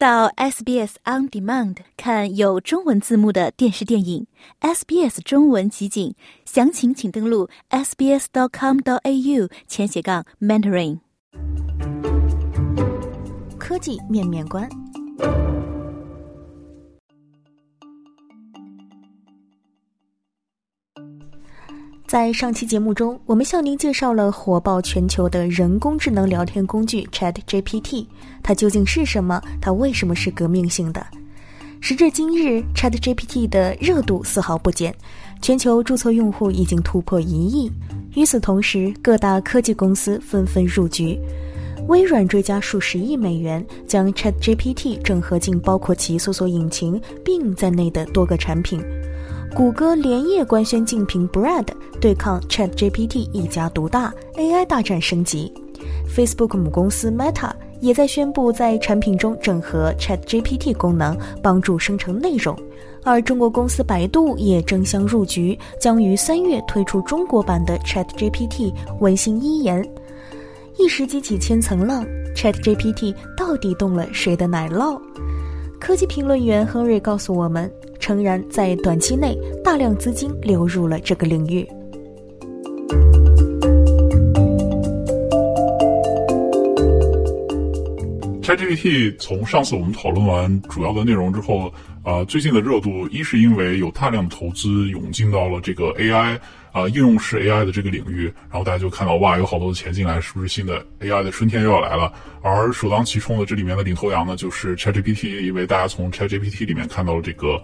到 SBS On Demand 看有中文字幕的电视电影，SBS 中文集锦，详情请登录 sbs.com.au 前斜杠 mentoring。科技面面观。在上期节目中，我们向您介绍了火爆全球的人工智能聊天工具 Chat GPT，它究竟是什么？它为什么是革命性的？时至今日，Chat GPT 的热度丝毫不减，全球注册用户已经突破一亿。与此同时，各大科技公司纷纷入局，微软追加数十亿美元，将 Chat GPT 整合进包括其搜索引擎 Bing 在内的多个产品。谷歌连夜官宣竞品 Bread 对抗 Chat GPT 一家独大，AI 大战升级。Facebook 母公司 Meta 也在宣布在产品中整合 Chat GPT 功能，帮助生成内容。而中国公司百度也争相入局，将于三月推出中国版的 Chat GPT 文心一言。一时激起千层浪，Chat GPT 到底动了谁的奶酪？科技评论员亨瑞告诉我们。诚然，在短期内，大量资金流入了这个领域。ChatGPT 从上次我们讨论完主要的内容之后，啊，最近的热度一是因为有大量的投资涌进到了这个 AI 啊应用式 AI 的这个领域，然后大家就看到哇，有好多的钱进来，是不是新的 AI 的春天又要来了？而首当其冲的这里面的领头羊呢，就是 ChatGPT，因为大家从 ChatGPT 里面看到了这个。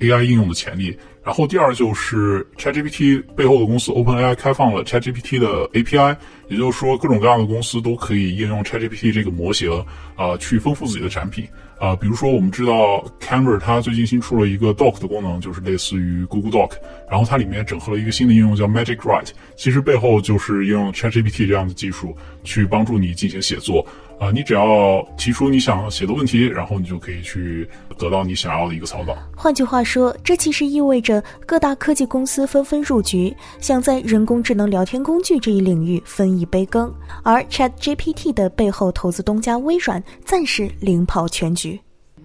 AI 应用的潜力，然后第二就是 ChatGPT 背后的公司 OpenAI 开放了 ChatGPT 的 API，也就是说各种各样的公司都可以应用 ChatGPT 这个模型啊，去丰富自己的产品啊。比如说我们知道 Canva 它最近新出了一个 Doc 的功能，就是类似于 Google Doc，然后它里面整合了一个新的应用叫 Magic Write，其实背后就是应用 ChatGPT 这样的技术去帮助你进行写作。啊，你只要提出你想写的问题，然后你就可以去得到你想要的一个草稿。换句话说，这其实意味着各大科技公司纷纷入局，想在人工智能聊天工具这一领域分一杯羹。而 Chat GPT 的背后投资东家微软暂时领跑全局。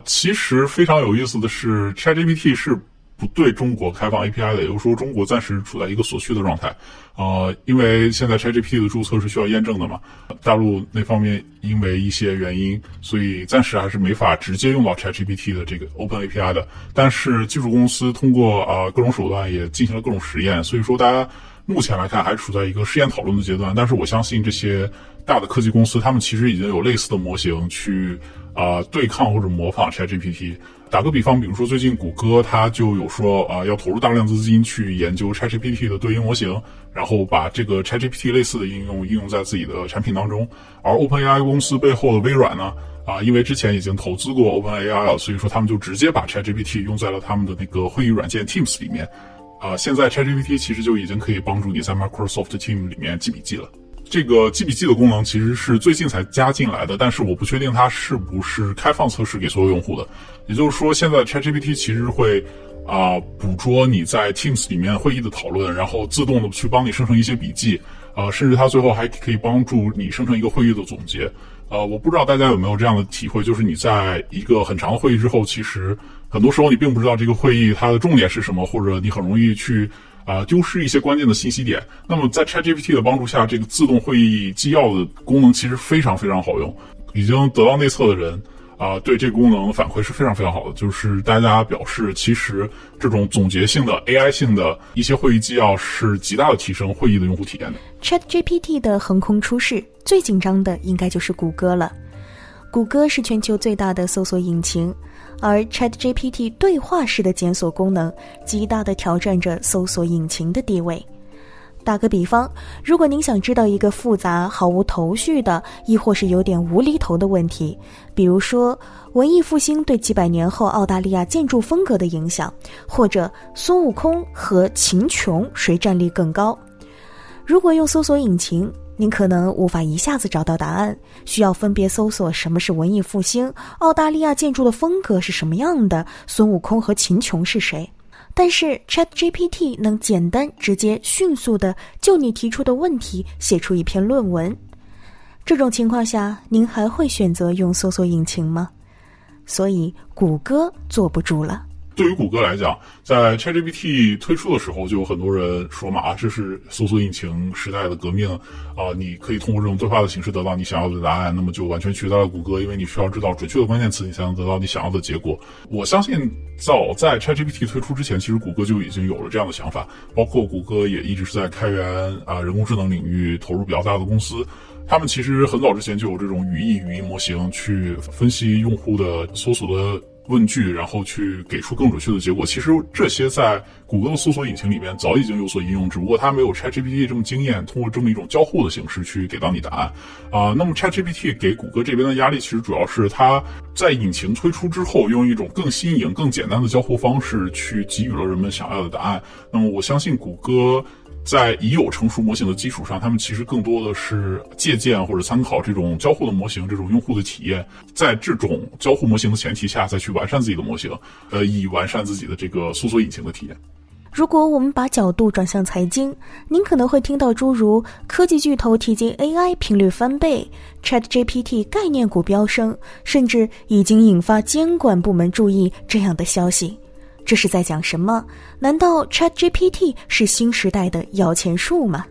其实非常有意思的是，Chat GPT 是。不对中国开放 API 的，也就是说中国暂时处在一个锁区的状态，呃，因为现在 ChatGPT 的注册是需要验证的嘛，大陆那方面因为一些原因，所以暂时还是没法直接用到 ChatGPT 的这个 Open API 的。但是技术公司通过啊各种手段也进行了各种实验，所以说大家目前来看还处在一个试验讨论的阶段。但是我相信这些大的科技公司，他们其实已经有类似的模型去啊对抗或者模仿 ChatGPT。打个比方，比如说最近谷歌它就有说啊，要投入大量资金去研究 ChatGPT 的对应模型，然后把这个 ChatGPT 类似的应用应用在自己的产品当中。而 OpenAI 公司背后的微软呢，啊，因为之前已经投资过 OpenAI 了，所以说他们就直接把 ChatGPT 用在了他们的那个会议软件 Teams 里面。啊，现在 ChatGPT 其实就已经可以帮助你在 Microsoft Teams 里面记笔记了。这个记笔记的功能其实是最近才加进来的，但是我不确定它是不是开放测试给所有用户的。也就是说，现在 ChatGPT 其实会啊捕捉你在 Teams 里面会议的讨论，然后自动的去帮你生成一些笔记，啊，甚至它最后还可以帮助你生成一个会议的总结。呃，我不知道大家有没有这样的体会，就是你在一个很长的会议之后，其实很多时候你并不知道这个会议它的重点是什么，或者你很容易去。啊，丢失一些关键的信息点。那么在 ChatGPT 的帮助下，这个自动会议纪要的功能其实非常非常好用。已经得到内测的人啊，对这个功能反馈是非常非常好的。就是大家表示，其实这种总结性的 AI 性的一些会议纪要是极大的提升会议的用户体验的。ChatGPT 的横空出世，最紧张的应该就是谷歌了。谷歌是全球最大的搜索引擎。而 ChatGPT 对话式的检索功能，极大的挑战着搜索引擎的地位。打个比方，如果您想知道一个复杂、毫无头绪的，亦或是有点无厘头的问题，比如说文艺复兴对几百年后澳大利亚建筑风格的影响，或者孙悟空和秦琼谁战力更高，如果用搜索引擎。您可能无法一下子找到答案，需要分别搜索什么是文艺复兴，澳大利亚建筑的风格是什么样的，孙悟空和秦琼是谁。但是 Chat GPT 能简单、直接、迅速的就你提出的问题写出一篇论文。这种情况下，您还会选择用搜索引擎吗？所以谷歌坐不住了。对于谷歌来讲，在 ChatGPT 推出的时候，就有很多人说嘛，啊，这是搜索引擎时代的革命啊！你可以通过这种对话的形式得到你想要的答案，那么就完全取代了谷歌，因为你需要知道准确的关键词，你才能得到你想要的结果。我相信，早在 ChatGPT 推出之前，其实谷歌就已经有了这样的想法，包括谷歌也一直是在开源啊人工智能领域投入比较大的公司，他们其实很早之前就有这种语义语音模型去分析用户的搜索的。问句，然后去给出更准确的结果。其实这些在谷歌的搜索引擎里面早已经有所应用，只不过它没有 ChatGPT 这么惊艳，通过这么一种交互的形式去给到你答案。啊，那么 ChatGPT 给谷歌这边的压力，其实主要是它在引擎推出之后，用一种更新颖、更简单的交互方式去给予了人们想要的答案。那么我相信谷歌。在已有成熟模型的基础上，他们其实更多的是借鉴或者参考这种交互的模型，这种用户的体验，在这种交互模型的前提下，再去完善自己的模型，呃，以完善自己的这个搜索引擎的体验。如果我们把角度转向财经，您可能会听到诸如科技巨头提及 AI 频率翻倍，ChatGPT 概念股飙升，甚至已经引发监管部门注意这样的消息。这是在讲什么？难道 ChatGPT 是新时代的摇钱树吗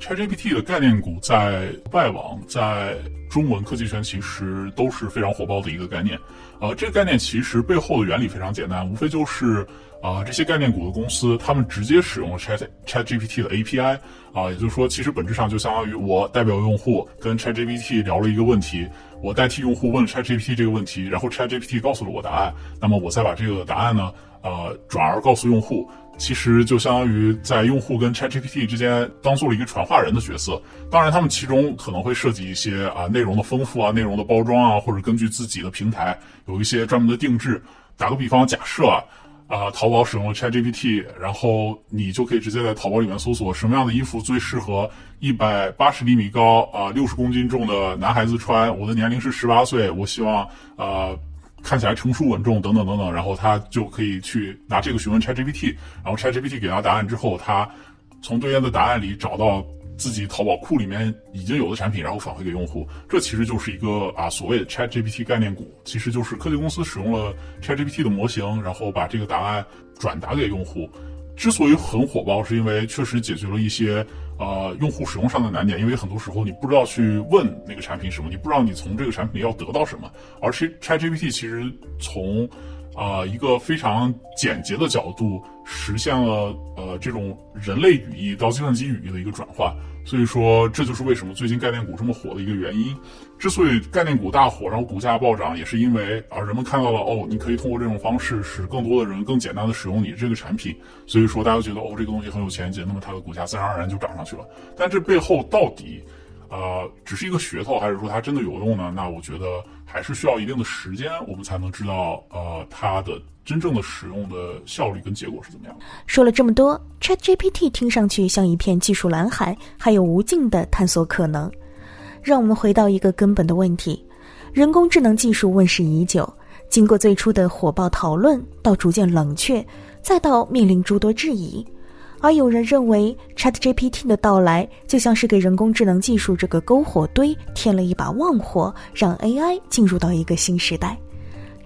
？ChatGPT 的概念股在外网、在中文科技圈其实都是非常火爆的一个概念。呃，这个概念其实背后的原理非常简单，无非就是啊，这些概念股的公司，他们直接使用了 Chat ChatGPT 的 API 啊，也就是说，其实本质上就相当于我代表用户跟 ChatGPT 聊了一个问题。我代替用户问 ChatGPT 这个问题，然后 ChatGPT 告诉了我答案，那么我再把这个答案呢，呃，转而告诉用户，其实就相当于在用户跟 ChatGPT 之间当做了一个传话人的角色。当然，他们其中可能会涉及一些啊内容的丰富啊、内容的包装啊，或者根据自己的平台有一些专门的定制。打个比方，假设啊。啊，淘宝使用了 ChatGPT，然后你就可以直接在淘宝里面搜索什么样的衣服最适合一百八十厘米高啊六十公斤重的男孩子穿。我的年龄是十八岁，我希望呃看起来成熟稳重等等等等。然后他就可以去拿这个询问 ChatGPT，然后 ChatGPT 给他答案之后，他从对应的答案里找到。自己淘宝库里面已经有的产品，然后返回给用户，这其实就是一个啊所谓的 Chat GPT 概念股，其实就是科技公司使用了 Chat GPT 的模型，然后把这个答案转达给用户。之所以很火爆，是因为确实解决了一些呃用户使用上的难点，因为很多时候你不知道去问那个产品什么，你不知道你从这个产品要得到什么，而是 Chat GPT 其实从啊一个非常简洁的角度实现了呃这种人类语义到计算机语义的一个转换。所以说，这就是为什么最近概念股这么火的一个原因。之所以概念股大火，然后股价暴涨，也是因为啊，人们看到了哦，你可以通过这种方式使更多的人更简单的使用你这个产品。所以说，大家觉得哦，这个东西很有前景，那么它的股价自然而然就涨上去了。但这背后到底，呃，只是一个噱头，还是说它真的有用呢？那我觉得还是需要一定的时间，我们才能知道呃它的。真正的使用的效率跟结果是怎么样？说了这么多，ChatGPT 听上去像一片技术蓝海，还有无尽的探索可能。让我们回到一个根本的问题：人工智能技术问世已久，经过最初的火爆讨论，到逐渐冷却，再到面临诸多质疑。而有人认为，ChatGPT 的到来就像是给人工智能技术这个篝火堆添了一把旺火，让 AI 进入到一个新时代。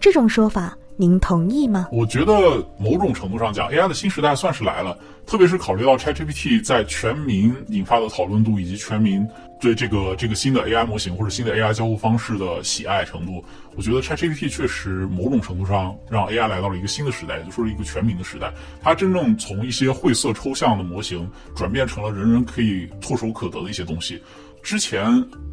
这种说法。您同意吗？我觉得某种程度上讲，AI 的新时代算是来了。特别是考虑到 ChatGPT 在全民引发的讨论度，以及全民对这个这个新的 AI 模型或者新的 AI 交互方式的喜爱程度，我觉得 ChatGPT 确实某种程度上让 AI 来到了一个新的时代，也就是一个全民的时代。它真正从一些晦涩抽象的模型，转变成了人人可以唾手可得的一些东西。之前，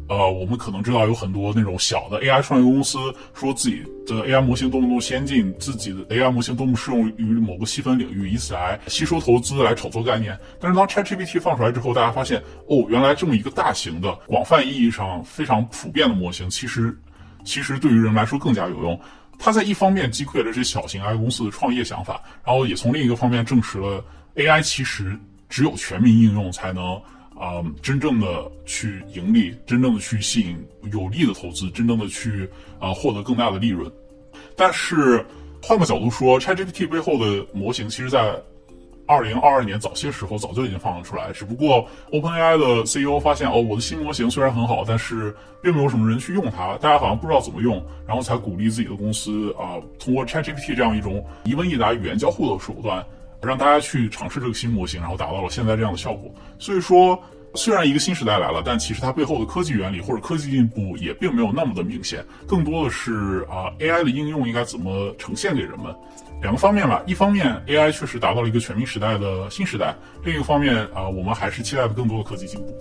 呃，我们可能知道有很多那种小的 AI 创业公司，说自己的 AI 模型多么多么先进，自己的 AI 模型多么适用于某个细分领域，以此来吸收投资、来炒作概念。但是当 ChatGPT 放出来之后，大家发现，哦，原来这么一个大型的、广泛意义上非常普遍的模型，其实，其实对于人来说更加有用。它在一方面击溃了这些小型 AI 公司的创业想法，然后也从另一个方面证实了 AI 其实只有全民应用才能。啊，真正的去盈利，真正的去吸引有利的投资，真正的去啊获得更大的利润。但是换个角度说，ChatGPT 背后的模型，其实在二零二二年早些时候早就已经放了出来，只不过 OpenAI 的 CEO 发现哦，我的新模型虽然很好，但是并没有什么人去用它，大家好像不知道怎么用，然后才鼓励自己的公司啊，通过 ChatGPT 这样一种一问一答语言交互的手段，让大家去尝试这个新模型，然后达到了现在这样的效果。所以说，虽然一个新时代来了，但其实它背后的科技原理或者科技进步也并没有那么的明显，更多的是啊 AI 的应用应该怎么呈现给人们。两个方面吧，一方面 AI 确实达到了一个全民时代的新时代，另一个方面啊，我们还是期待着更多的科技进步。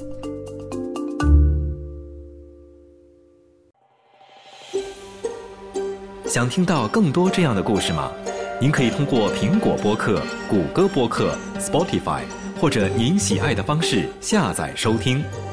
想听到更多这样的故事吗？您可以通过苹果播客、谷歌播客、Spotify 或者您喜爱的方式下载收听。